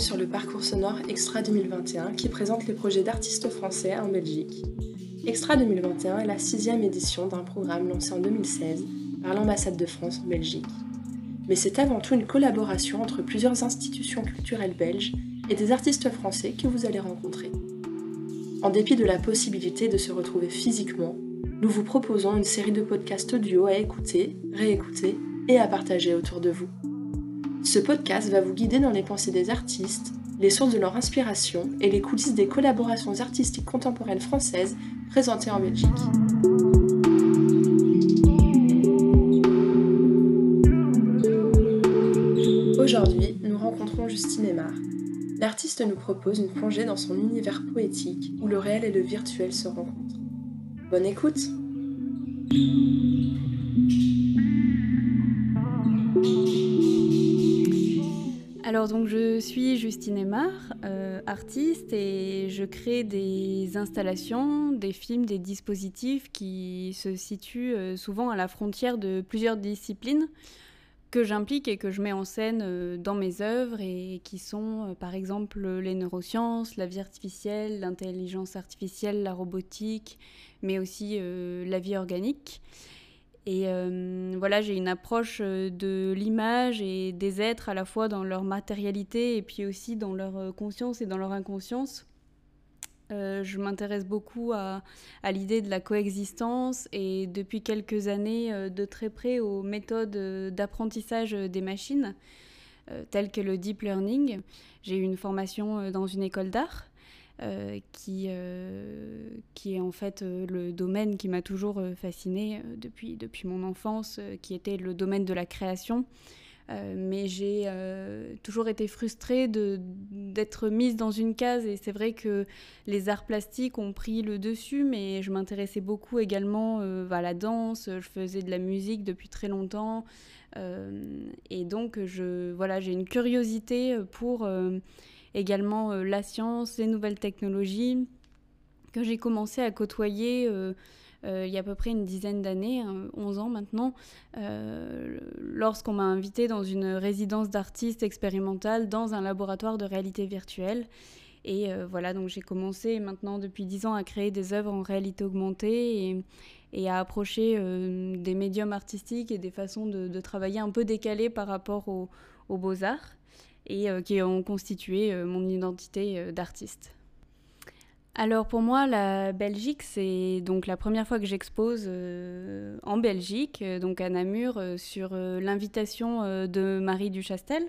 sur le parcours sonore Extra 2021 qui présente les projets d'artistes français en Belgique. Extra 2021 est la sixième édition d'un programme lancé en 2016 par l'ambassade de France en Belgique. Mais c'est avant tout une collaboration entre plusieurs institutions culturelles belges et des artistes français que vous allez rencontrer. En dépit de la possibilité de se retrouver physiquement, nous vous proposons une série de podcasts audio à écouter, réécouter et à partager autour de vous. Ce podcast va vous guider dans les pensées des artistes, les sources de leur inspiration et les coulisses des collaborations artistiques contemporaines françaises présentées en Belgique. Aujourd'hui, nous rencontrons Justine Aymar. L'artiste nous propose une plongée dans son univers poétique où le réel et le virtuel se rencontrent. Bonne écoute! Alors donc je suis Justine Aymar, euh, artiste et je crée des installations, des films, des dispositifs qui se situent euh, souvent à la frontière de plusieurs disciplines que j'implique et que je mets en scène euh, dans mes œuvres et qui sont par exemple les neurosciences, la vie artificielle, l'intelligence artificielle, la robotique, mais aussi la vie organique. Et euh, voilà, j'ai une approche euh, de l'image et des êtres à la fois dans leur matérialité et puis aussi dans leur euh, conscience et dans leur inconscience. je m'intéresse beaucoup à, à l'idée de la coexistence et depuis quelques années de très près aux méthodes d'apprentissage des machines, telles que le deep learning. J'ai eu une formation dans une école d'art euh, qui, euh, qui est en fait euh, le domaine qui m'a toujours fasciné depuis, depuis mon enfance, qui était le domaine de la création. mais j'ai toujours été frustrée d'être mise dans une case. Et c'est vrai que les arts plastiques ont pris le dessus, mais je m'intéressais beaucoup également à la danse, je faisais de la musique depuis très longtemps. Et donc je, voilà, j'ai une curiosité pour également euh, la science, les nouvelles technologies, que j'ai commencé à côtoyer euh, euh, il y a à peu près une dizaine d'années, 11 ans maintenant, lorsqu'on m'a invité dans une résidence d'artistes expérimentale dans un laboratoire de réalité virtuelle. Et voilà, donc j'ai commencé maintenant depuis 10 ans à créer des œuvres en réalité augmentée et, à approcher des médiums artistiques et des façons de, travailler un peu décalées par rapport aux beaux-arts et euh, qui ont constitué euh, mon identité euh, d'artiste. Alors pour moi, la Belgique, c'est donc la première fois que j'expose en Belgique, donc à Namur, sur l'invitation de Marie Duchastel,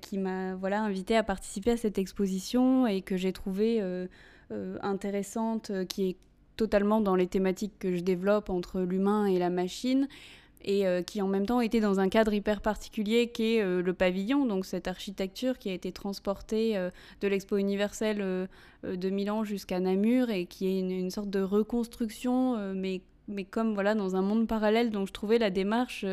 qui m'a voilà invité à participer à cette exposition et que j'ai trouvée intéressante, qui est totalement dans les thématiques que je développe entre l'humain et la machine, et euh, qui en même temps était dans un cadre hyper particulier qui est euh, le pavillon, donc cette architecture qui a été transportée euh, de l'Expo universelle de Milan jusqu'à Namur et qui est une, sorte de reconstruction, mais, mais comme voilà dans un monde parallèle, donc je trouvais la démarche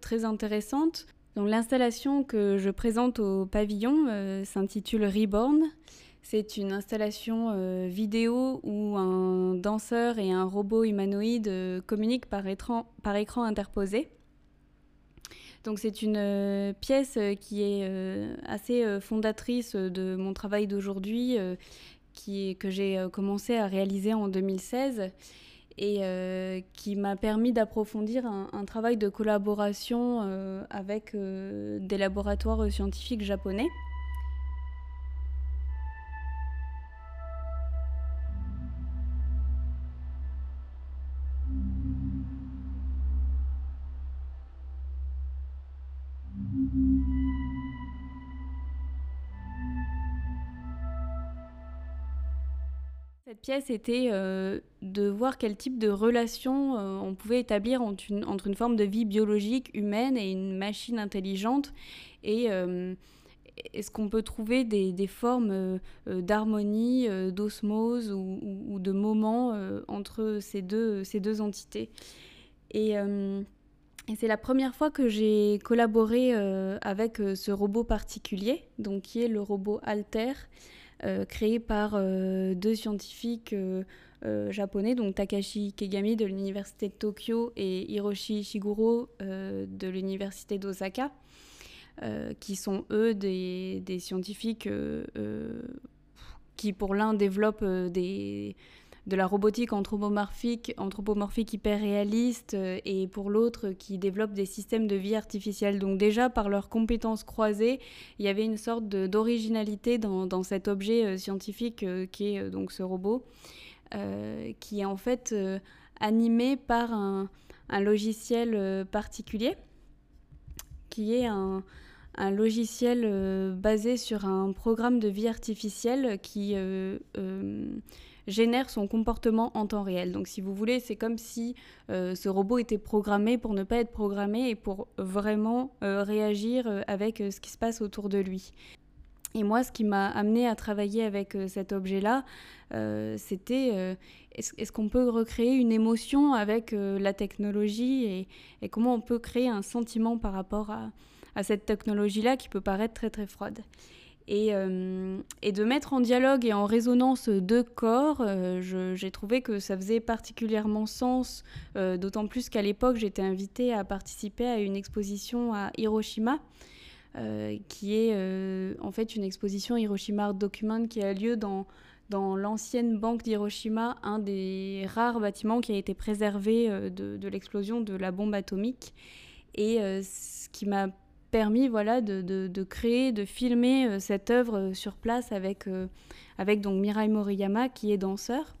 très intéressante. Donc l'installation que je présente au pavillon s'intitule Reborn. C'est une installation euh, vidéo où un danseur et un robot humanoïde euh, communiquent par écran, interposé. Donc c'est une euh, pièce qui est assez fondatrice de mon travail d'aujourd'hui, que j'ai commencé à réaliser en 2016 et qui m'a permis d'approfondir un, travail de collaboration avec des laboratoires scientifiques japonais. Pièce était euh, de voir quel type de relation euh, on pouvait établir entre une, forme de vie biologique humaine et une machine intelligente et euh, est-ce qu'on peut trouver des, formes d'harmonie, d'osmose ou, de moments entre ces deux, entités? Et c'est la première fois que j'ai collaboré avec ce robot particulier, donc qui est le robot Alter. Euh, créé par euh, deux scientifiques euh, japonais, donc Takashi Kegami de l'université de Tokyo et Hiroshi Shiguro de l'université d'Osaka. qui sont eux des, scientifiques qui pour l'un développent des, de la robotique anthropomorphique, anthropomorphique hyper réaliste euh, et pour l'autre qui développe des systèmes de vie artificielle. Donc déjà par leurs compétences croisées, il y avait une sorte d'originalité dans, cet objet euh, scientifique euh, qui est donc ce robot, qui est en fait animé par un, logiciel particulier, qui est un, logiciel basé sur un programme de vie artificielle qui génère son comportement en temps réel. Donc si vous voulez, c'est comme si euh, ce robot était programmé pour ne pas être programmé et pour vraiment euh, réagir euh, avec ce qui se passe autour de lui. Et moi, ce qui m'a amené à travailler avec cet objet-là, c'était est-ce qu'on peut recréer une émotion avec la technologie et, comment on peut créer un sentiment par rapport à, à cette technologie-là qui peut paraître très très froide. Euh, et, de mettre en dialogue et en résonance deux corps, euh, j'ai trouvé que ça faisait particulièrement sens, euh, d'autant plus qu'à l'époque j'étais invitée à participer à une exposition à Hiroshima, qui est en fait une exposition Hiroshima Art Document qui a lieu dans, dans l'ancienne banque d'Hiroshima, un des rares bâtiments qui a été préservé de, de l'explosion de la bombe atomique. Et ce qui m'a permis voilà, de, de, créer, de filmer euh, cette œuvre euh, sur place avec, euh, avec donc Mirai Moriyama qui est danseur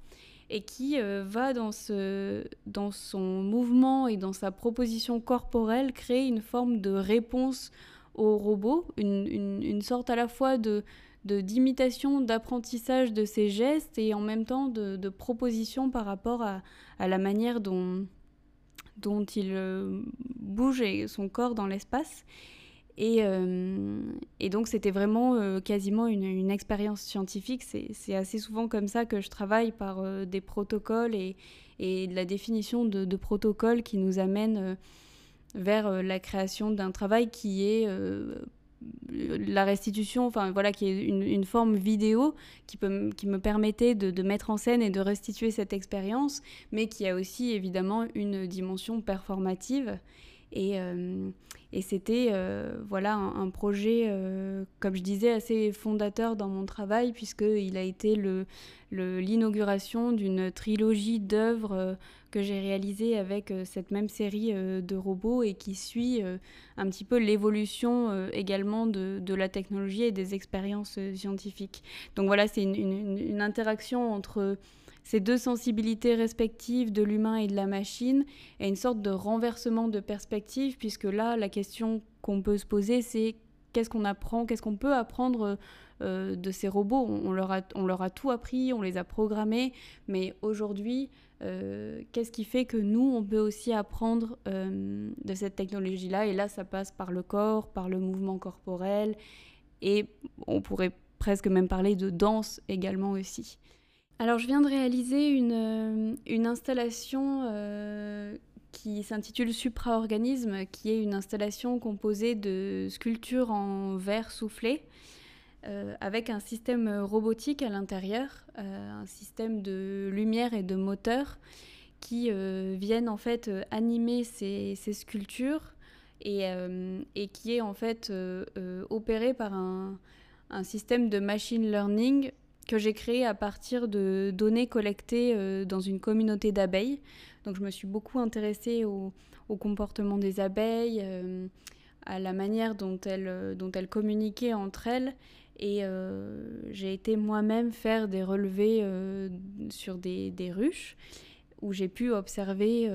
et qui va dans, ce, dans son mouvement et dans sa proposition corporelle créer une forme de réponse au robot, une, une, sorte à la fois de d'imitation, d'apprentissage de ses gestes et en même temps de, de proposition par rapport à, à, la manière dont, dont il bouge son corps dans l'espace. Euh, et, donc c'était vraiment euh, quasiment une, expérience scientifique. C'est assez souvent comme ça que je travaille par euh, des protocoles et, la définition de, protocoles qui nous amènent vers la création d'un travail qui est la restitution, enfin voilà, qui est une, forme vidéo qui, peut, qui me permettait de, mettre en scène et de restituer cette expérience, mais qui a aussi évidemment une dimension performative. Et, et c'était euh, voilà un, projet, euh, comme je disais, assez fondateur dans mon travail, puisqu'il a été l'inauguration le, d'une trilogie d'œuvres que j'ai réalisées avec cette même série de robots et qui suit un petit peu l'évolution également de, de, la technologie et des expériences scientifiques. Donc voilà, c'est une, une, interaction entre ces deux sensibilités respectives de l'humain et de la machine et une sorte de renversement de perspective, puisque là, la question qu'on peut se poser, c'est qu'est-ce qu'on apprend, qu'est-ce qu'on peut apprendre euh, de ces robots on, leur a, on leur a tout appris, on les a programmés, mais aujourd'hui, euh, qu'est-ce qui fait que nous, on peut aussi apprendre euh, de cette technologie-là? Et là, ça passe par le corps, par le mouvement corporel, et on pourrait presque même parler de danse également aussi. Alors je viens de réaliser une, une installation qui s'intitule Supraorganisme, qui est une installation composée de sculptures en verre soufflé, euh, avec un système robotique à l'intérieur, un système de lumière et de moteur qui viennent en fait animer ces, sculptures et, qui est en fait opéré par un, système de machine learning que j'ai créé à partir de données collectées euh, dans une communauté d'abeilles. Donc je me suis beaucoup intéressée au, comportement des abeilles, euh, à la manière dont elles, euh, dont elles communiquaient entre elles. Et j'ai été moi-même faire des relevés sur des, ruches où j'ai pu observer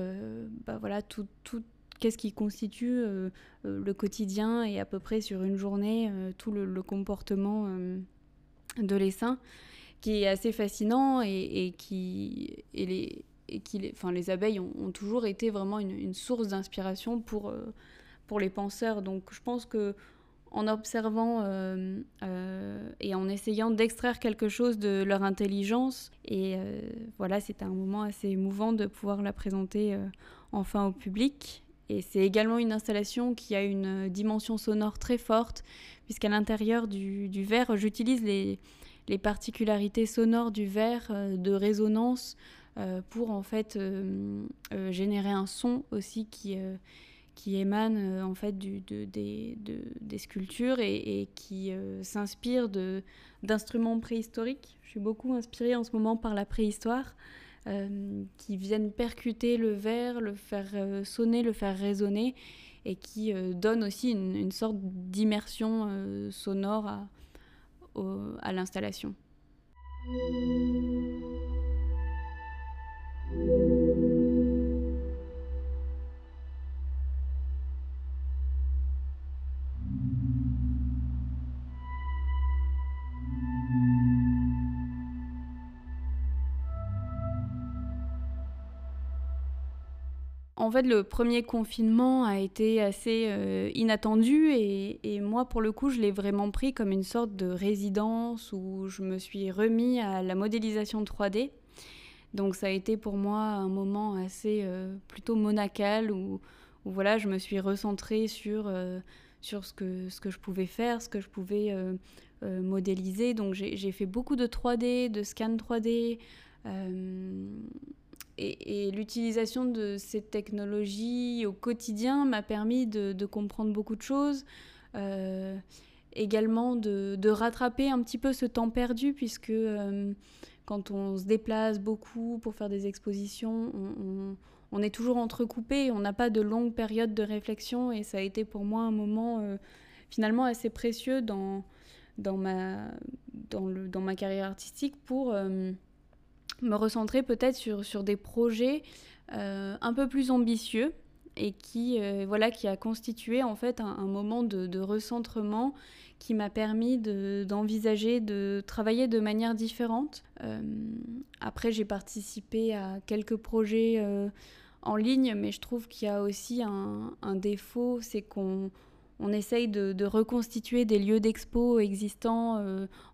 bah voilà, tout, tout qu'est-ce qui constitue le quotidien et à peu près sur une journée tout le, comportement de l'essaim qui est assez fascinant et, qui et les les, enfin, les abeilles ont, toujours été vraiment une, source d'inspiration pour, euh, pour les penseurs. Donc je pense que en observant euh, euh, et en essayant d'extraire quelque chose de leur intelligence, et voilà, c'était un moment assez émouvant de pouvoir la présenter enfin au public. Et c'est également une installation qui a une dimension sonore très forte, puisqu'à l'intérieur du, du verre, j'utilise les, les particularités sonores du verre, de résonance, pour en fait euh, générer un son aussi qui, qui émanent en fait du, de, des, des sculptures et, qui s'inspirent d'instruments préhistoriques. Je suis beaucoup inspirée en ce moment par la préhistoire. qui viennent percuter le verre, le faire sonner, le faire résonner, et qui donnent aussi une, une sorte d'immersion sonore à l'installation. En fait, le premier confinement a été assez euh, inattendu et, moi, pour le coup, je l'ai vraiment pris comme une sorte de résidence où je me suis remis à la modélisation 3D. Donc ça a été pour moi un moment assez euh, plutôt monacal où, voilà, je me suis recentrée sur, euh, sur ce, que, ce que je pouvais faire, ce que je pouvais modéliser. Donc j'ai fait beaucoup de 3D, de scan 3D et, l'utilisation de ces technologies au quotidien m'a permis de, comprendre beaucoup de choses. Euh, également de, rattraper un petit peu ce temps perdu, puisque euh, quand on se déplace beaucoup pour faire des expositions, on, est toujours entrecoupé, on n'a pas de longues périodes de réflexion, et ça a été pour moi un moment euh, finalement assez précieux dans, ma carrière artistique pour me recentrer peut-être sur, sur des projets euh, un peu plus ambitieux et qui, euh, voilà, qui a constitué en fait un, moment de, recentrement qui m'a permis d'envisager de, travailler de manière différente. Euh, après, j'ai participé à quelques projets en ligne, mais je trouve qu'il y a aussi un, un défaut, c'est qu'on on essaye de, de, reconstituer des lieux d'expo existants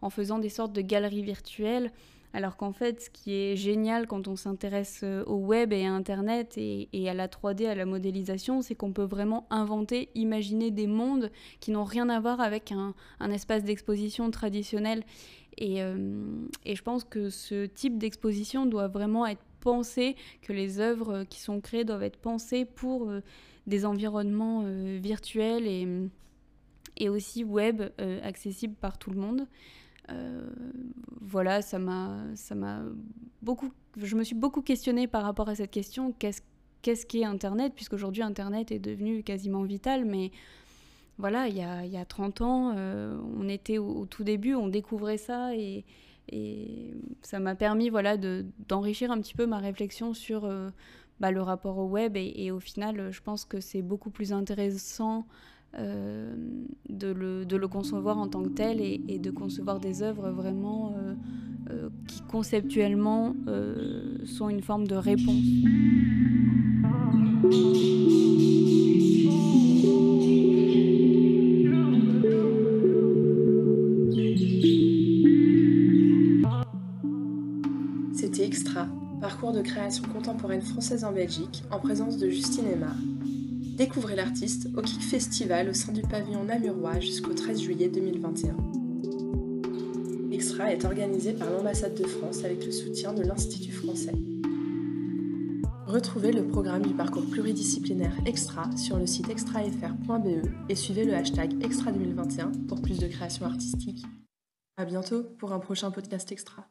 en faisant des sortes de galeries virtuelles. Alors qu'en fait, ce qui est génial quand on s'intéresse euh, au web et à Internet et, à la 3D, à la modélisation, c'est qu'on peut vraiment inventer, imaginer des mondes qui n'ont rien à voir avec un, espace d'exposition traditionnel. Euh, et, je pense que ce type d'exposition doit vraiment être pensé, que les œuvres qui sont créées doivent être pensées pour euh, des environnements virtuels et, aussi web accessibles par tout le monde. Euh, voilà, ça m'a, ça m'a beaucoup, je me suis beaucoup questionnée par rapport à cette question. Qu'est-ce, qu'est-ce qu'est Internet Puisqu'aujourd'hui, Internet est devenu quasiment vital, mais voilà, il y a, il y a 30 ans, euh, on était au, tout début, on découvrait ça et, ça m'a permis voilà, de, d'enrichir un petit peu ma réflexion sur euh, bah, le rapport au web et, au final, je pense que c'est beaucoup plus intéressant de, le, de, le, concevoir en tant que tel et, de concevoir des œuvres vraiment euh, euh, qui conceptuellement sont une forme de réponse. C'était Extra, parcours de création contemporaine française en Belgique, en présence de Justine Aymar. Découvrez l'artiste au Kick Festival au sein du pavillon namurois jusqu'au 13 juillet 2021. Extra est organisé par l'ambassade de France avec le soutien de l'Institut français. Retrouvez le programme du parcours pluridisciplinaire Extra sur le site extrafr.be et suivez le hashtag Extra 2021 pour plus de créations artistiques. À bientôt pour un prochain podcast Extra.